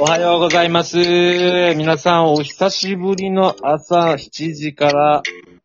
おはようございます。皆さん、お久しぶりの朝7時から、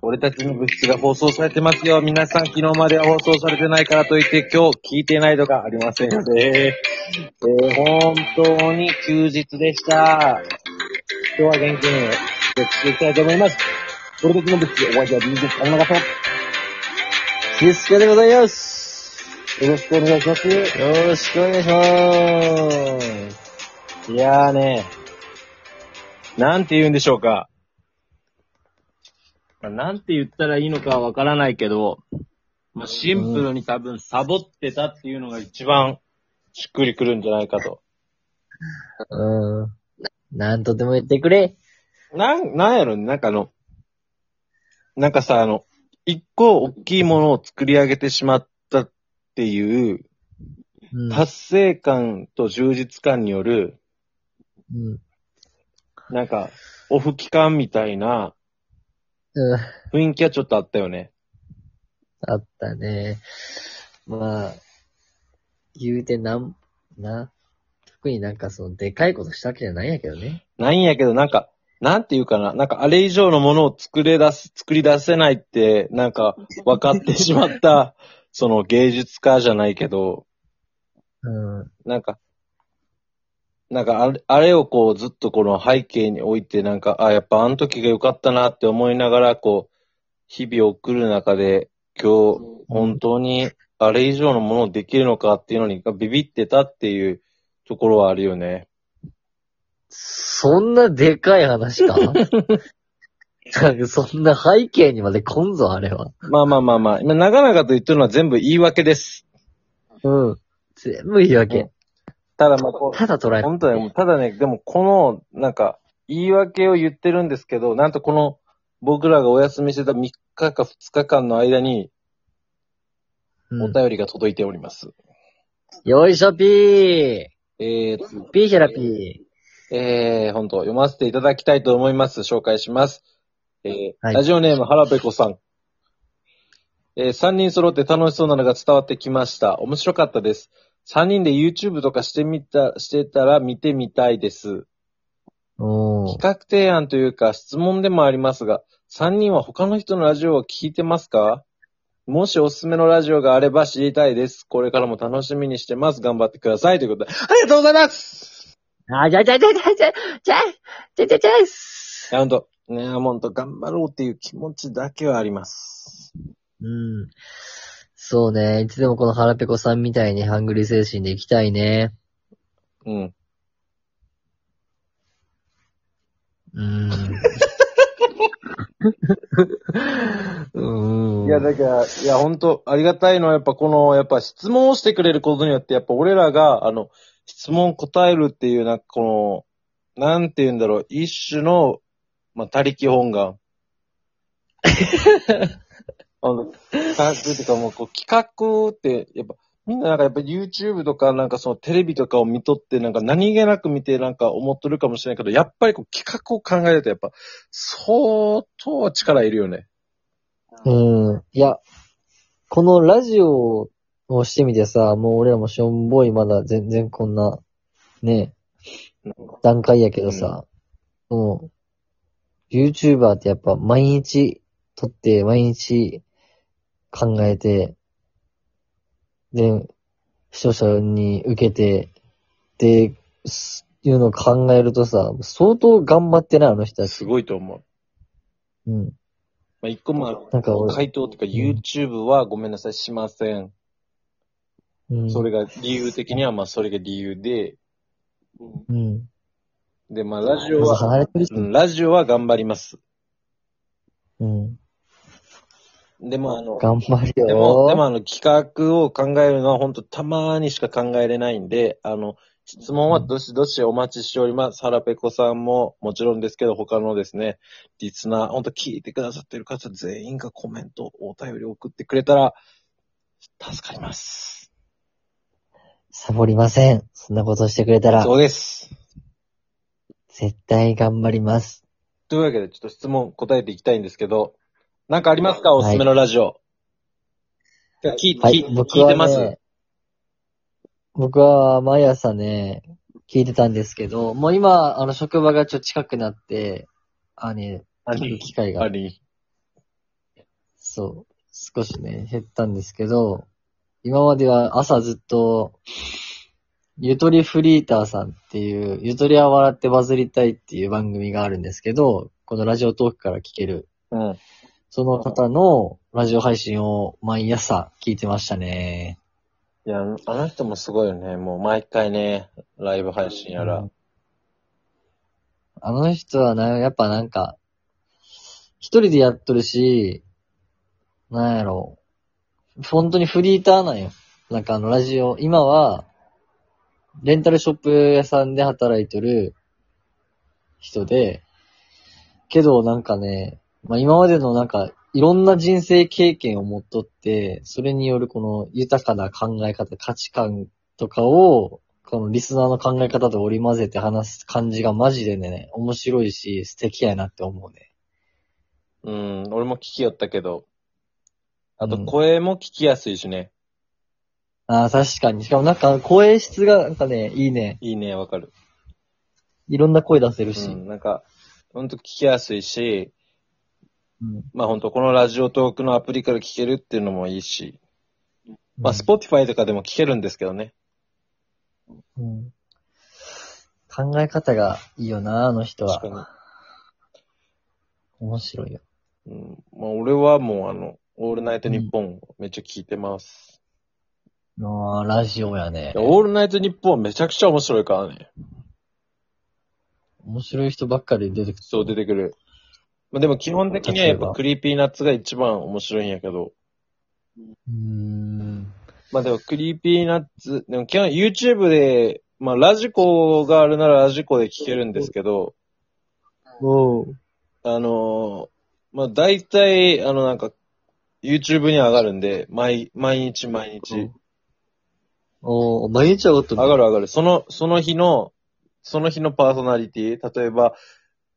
俺たちの物質が放送されてますよ。皆さん、昨日までは放送されてないからといって、今日聞いてないとかありませんので、えー本当に休日でした。今日は元気にやっていきたいと思います。俺たちの物質、お相手は DJ 田中と、シスケでございます。よろしくお願いします。よろしくお願いします。いやーね、なんて言うんでしょうか。まあなんて言ったらいいのかはわからないけど、まあ、シンプルに多分サボってたっていうのが一番しっくりくるんじゃないかと。うん。ななんとでも言ってくれ。なん、なんやろなんかあの、なんかさ、あの、一個大きいものを作り上げてしまったっていう、うん。達成感と充実感による、うん。なんか、オフ期間みたいなうん。雰囲気はちょっとあったよね。あったね。まあ、言うてなん、な。特になんかその、でかいことしたわけじゃないんやけどね。ないんやけど、なんか、なんていうかな、なんかあれ以上のものを作れ出す、作り出せないって、なんか分かってしまった、その芸術家じゃないけど、うん。なんか、なんかあれ、あれをこうずっとこの背景に置いて、なんか、あ、やっぱあの時が良かったなって思いながら、こう、日々を送る中で、今日、本当にあれ以上のものをできるのかっていうのにビビってたっていうところはあるよね。そんなでかい話か なんかそんな背景にまで来んぞ、あれは。まあまあまあまあ、今長々と言ってるのは全部言い訳です。うん。全部言い訳。ただまあこう、ただ捉え本当だよ。ただね、でもこの、なんか、言い訳を言ってるんですけど、なんとこの、僕らがお休みしてた3日か2日間の間に、うん。お便りが届いております。よいしょぴーえーと、ピーヒャラピえー、本当読ませていただきたいと思います。紹介します。えーはいラジオネーム、原ペコさん。えー、3人揃って楽しそうなのが伝わってきました。面白かったです。3人で YouTube とかしてみた、してたら見てみたいです。企画提案というか質問でもありますが、3人は他の人のラジオを聞いてますか？もしおすすめのラジオがあれば知りたいです。これからも楽しみにしてます。頑張ってください。ということで、ありがとうございますあ、じゃじゃじゃじゃじゃじゃじゃじゃじゃじゃっす。いや、ほんと、ねほんと、頑張ろうっていう気持ちだけはあります。うん。そうね。いつでもこの腹ペコさんみたいにハングリー精神でいきたいね。うん。うん。うん。いや、だから、いや、ほんと、ありがたいのは、やっぱこの、やっぱ質問をしてくれることによって、やっぱ俺らが、あの、質問答えるっていう、なんかこの、なんて言うんだろう、一種の、まあ、他力本願。あの、企画っていうかもう、こう、企画って、やっぱ、みんななんかやっぱ YouTube とかなんかそのテレビとかを見とってなんか何気なく見てなんか思っとるかもしれないけど、やっぱりこう企画を考えるとやっぱ相当力いるよね。うん。いや、このラジオをしてみてさ、もう俺らもしょんぼいまだ全然こんな、ね、段階やけどさ、もう、YouTuber ってやっぱ毎日撮って、毎日考えて、で、視聴者に受けて、で、すいうのを考えるとさ、相当頑張ってない、あの人たち。すごいと思う。うん。まあ、一個も。なんか俺、回答っていうか YouTube はごめんなさいしません。うん。それが理由的にはまあそれが理由で、うん。でまあラジオまずは、離れてる人うん、ラジオは頑張ります。うん。でもあの、頑張るよ。でも、でもあの企画を考えるのは本当たまにしか考えれないんで、あの、質問はどしどしお待ちしております。原ペコさんももちろんですけど、他のですね、リスナー、本当聞いてくださってる方全員がコメント、お便り送ってくれたら、助かります。サボりません。そんなことしてくれたらそ、うです。絶対頑張ります。というわけで、ちょっと質問答えていきたいんですけど、なんかありますか？おすすめのラジオ。聞いはい。聞、僕は聞いてます、ね、僕は毎朝ね、聞いてたんですけど、もう今、あの、職場がちょっと近くなって、あね、あ聞く機会が、あり。そう、少しね、減ったんですけど、今までは朝ずっと、ゆとりフリーターさんっていう、ゆとりは笑ってバズりたいっていう番組があるんですけど、このラジオトークから聞ける、うん。その方のラジオ配信を毎朝聞いてましたね。いや、あの人もすごいよね。もう毎回ね、ライブ配信やら。うんあの人はな、やっぱなんか、一人でやっとるし、なんやろう。本当にフリーターなんよ。なんかあのラジオ、今は、レンタルショップ屋さんで働いてる人で、けどなんかね、まあ今までのなんか、いろんな人生経験を持っとって、それによるこの豊かな考え方、価値観とかを、このリスナーの考え方と織り交ぜて話す感じがマジでね、面白いし、素敵やなって思うね。うん、俺も聞きよったけど。あとうん声も聞きやすいしね。ああ、確かに。しかもなんか声質がなんかね、いいね。いいね、わかる。いろんな声出せるし。うん、なんか、ほんと聞きやすいし、うん。まあほんとこのラジオトークのアプリから聞けるっていうのもいいし。まあ、うんスポティファイとかでも聞けるんですけどね。うん考え方がいいよな、あの人は確。か面白いよ。に。うん。まあ俺はもうあの、オールナイトニッポンめっちゃ聞いてます。ああ、ラジオやね。オールナイトニッポンめちゃくちゃ面白いからね。面白い人ばっかり出てくる。そう出てくる。まあでも基本的にはやっぱクリーピーナッツが一番面白いんやけど。うーん。まあでもクリーピーナッツ、でも基本 YouTube で、まあラジコがあるならラジコで聞けるんですけど、おう。あのーまあ大体、あのなんか、YouTube に上がるんで、毎、毎日毎日。おう、毎日上がった上がる上がる。その、その日の、その日のパーソナリティ、例えば、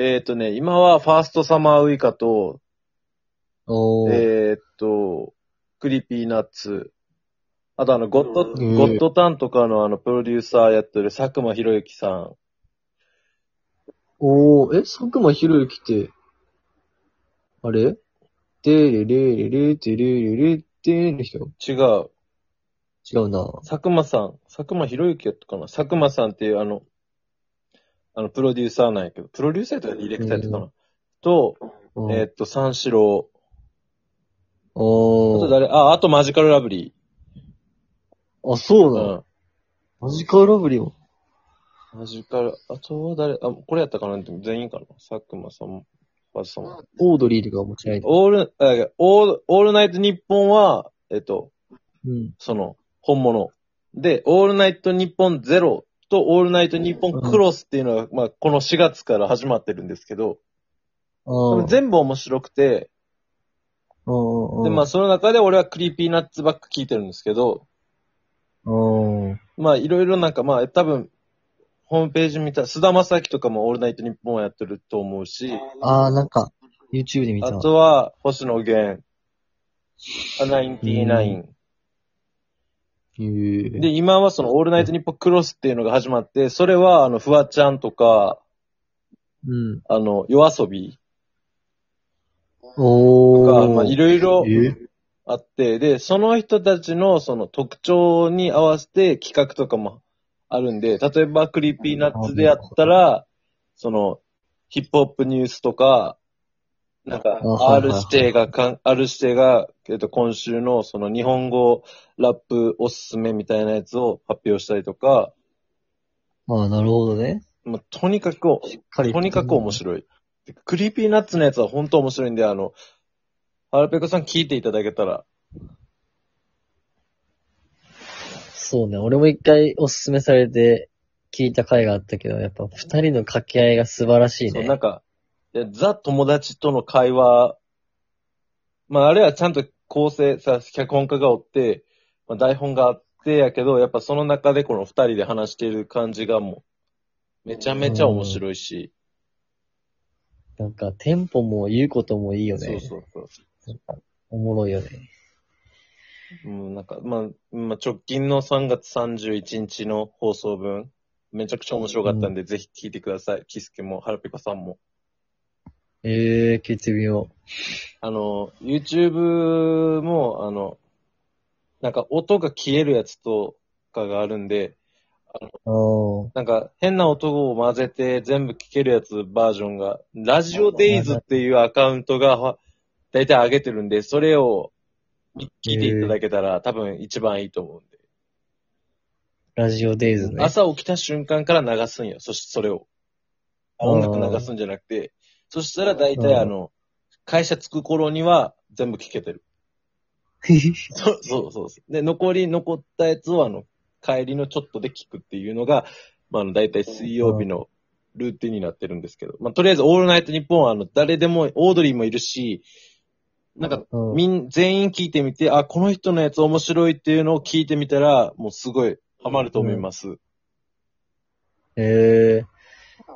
えっ、とね、今はファーストサマーウイカと、おう。えっ、と、クリーピーナッツ、あとあの、ゴッド、うんゴッドタンとかのあの、プロデューサーやってる佐久間宣行さん。おー、え、佐久間宣行って、あれ？てれれれれてれれれっての人？違う。違うな。佐久間さん。佐久間博之やったかな佐久間さんっていうあの、あの、プロデューサーなんやけど、プロデューサーとかディレクターやったかな、うと、うんえーっと、三四郎。あおー。と誰？あ、あとマジカルラブリあ、そうー。なの、うん。マジカルラブリーも。マジカル、あとは誰？あ、これやったかな？全員かな？佐久間さん、ファズさん。オードリーとかも違いだ。オール、あオール、オールナイトニッポンは、えっと、うん。その、本物。で、オールナイトニッポンゼロとオールナイトニッポンクロスっていうのは、まあ、この4月から始まってるんですけど、全部面白くて、で、まあ、その中で俺はクリーピーナッツばっか聞いてるんですけど、うん。まあ、いろいろなんか、まあ、多分、ホームページ見た、菅田将暉とかもオールナイトニッポンをやってると思うし、ああ、なんか、YouTube で見たあわ。とは、星野源、あナインティナイン。で、今はそのオールナイトニッポンクロスっていうのが始まって、それは、あの、フワちゃんとか、うん。あの、夜遊び。おとか、ー。まあ、いろいろえあって、で、その人たちのその特徴に合わせて企画とかもあるんで、例えばクリーピーナッツでやったら、その、ヒップホップニュースとか、なんか R 指定がかん、R 指定が、えっと、今週のその日本語ラップおすすめみたいなやつを発表したりとか、ああ、なるほどね。まあ、とにかく。とにかく面白い。でクリーピーナッツのやつは本当面白いんで、あの、ハラペコさん聞いていただけたら、そうね。俺も一回おすすめされて聞いた回があったけど、やっぱ二人の掛け合いが素晴らしいそう、ね。なんか、ザ友達との会話、まああれはちゃんと構成、さ、脚本家がおって、まあ、台本があってやけど、やっぱその中でこの二人で話している感じがもう、めちゃめちゃ面白いし、なんか、テンポも言うこともいいよね。そうそうそう。なんかおもろいよね。うん、なんか、まあ、まあ、直近の3月31日の放送分、めちゃくちゃ面白かったんで、ぜひ聞いてください。キスケも、ハラペコさんも。ええー、聞いてみよあの、YouTube も、あの、なんか音が消えるやつとかがあるんで、う。おー。なんか変な音を混ぜて全部聞けるやつバージョンが、ラジオデイズっていうアカウントがは大体上げてるんで、それを聞いていただけたら多分一番いいと思うんで。ラジオデイズね。朝起きた瞬間から流すんよ。そしてそれを。音楽流すんじゃなくて、そしたら大体あの、会社着く頃には全部聞けてる。そうそうそうそう。で、残り残ったやつをあの、帰りのちょっとで聞くっていうのが、まあ、あの、大体水曜日のルーティンになってるんですけど、まあ、とりあえずオールナイトニッポンはあの、誰でも、オードリーもいるし、なんか、うんみん、全員聞いてみて、あ、この人のやつ面白いっていうのを聞いてみたら、もうすごいハマると思います。ええー。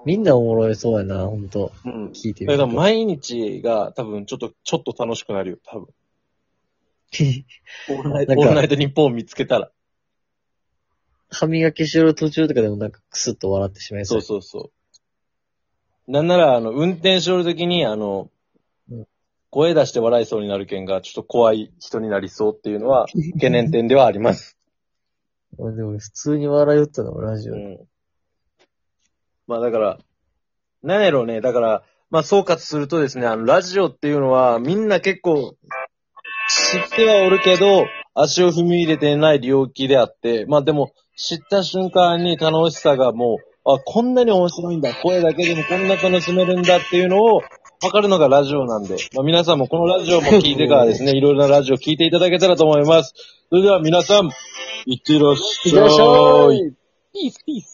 みんなおもろいそうやな、ほんと。うん。聞いてみると。だから毎日が多分ちょっと、ちょっと楽しくなるよ、多分。オールナイト、オールナイトニッポンを見つけたら。歯磨きしてる途中とかでもなんかクスッと笑ってしまいそ。そううそうそう。なんなら、あの、運転しとるときに、あのうん、声出して笑いそうになる件が、ちょっと怖い人になりそうっていうのは、懸念点ではあります。でも普通に笑いよったの、ラジオで。うん。まあだから、なんやろうね、だから、まあ総括するとですね、あの、ラジオっていうのは、みんな結構、知ってはおるけど、足を踏み入れてない領域であって、まあでも、知った瞬間に楽しさがもう、あ、こんなに面白いんだ、声だけでもこんな楽しめるんだっていうのを、わかるのがラジオなんで、まあ皆さんもこのラジオも聞いてからですね、いろいろなラジオ聞いていただけたらと思います。それでは皆さん、いってらっしゃい。いってらっしゃいピースピース。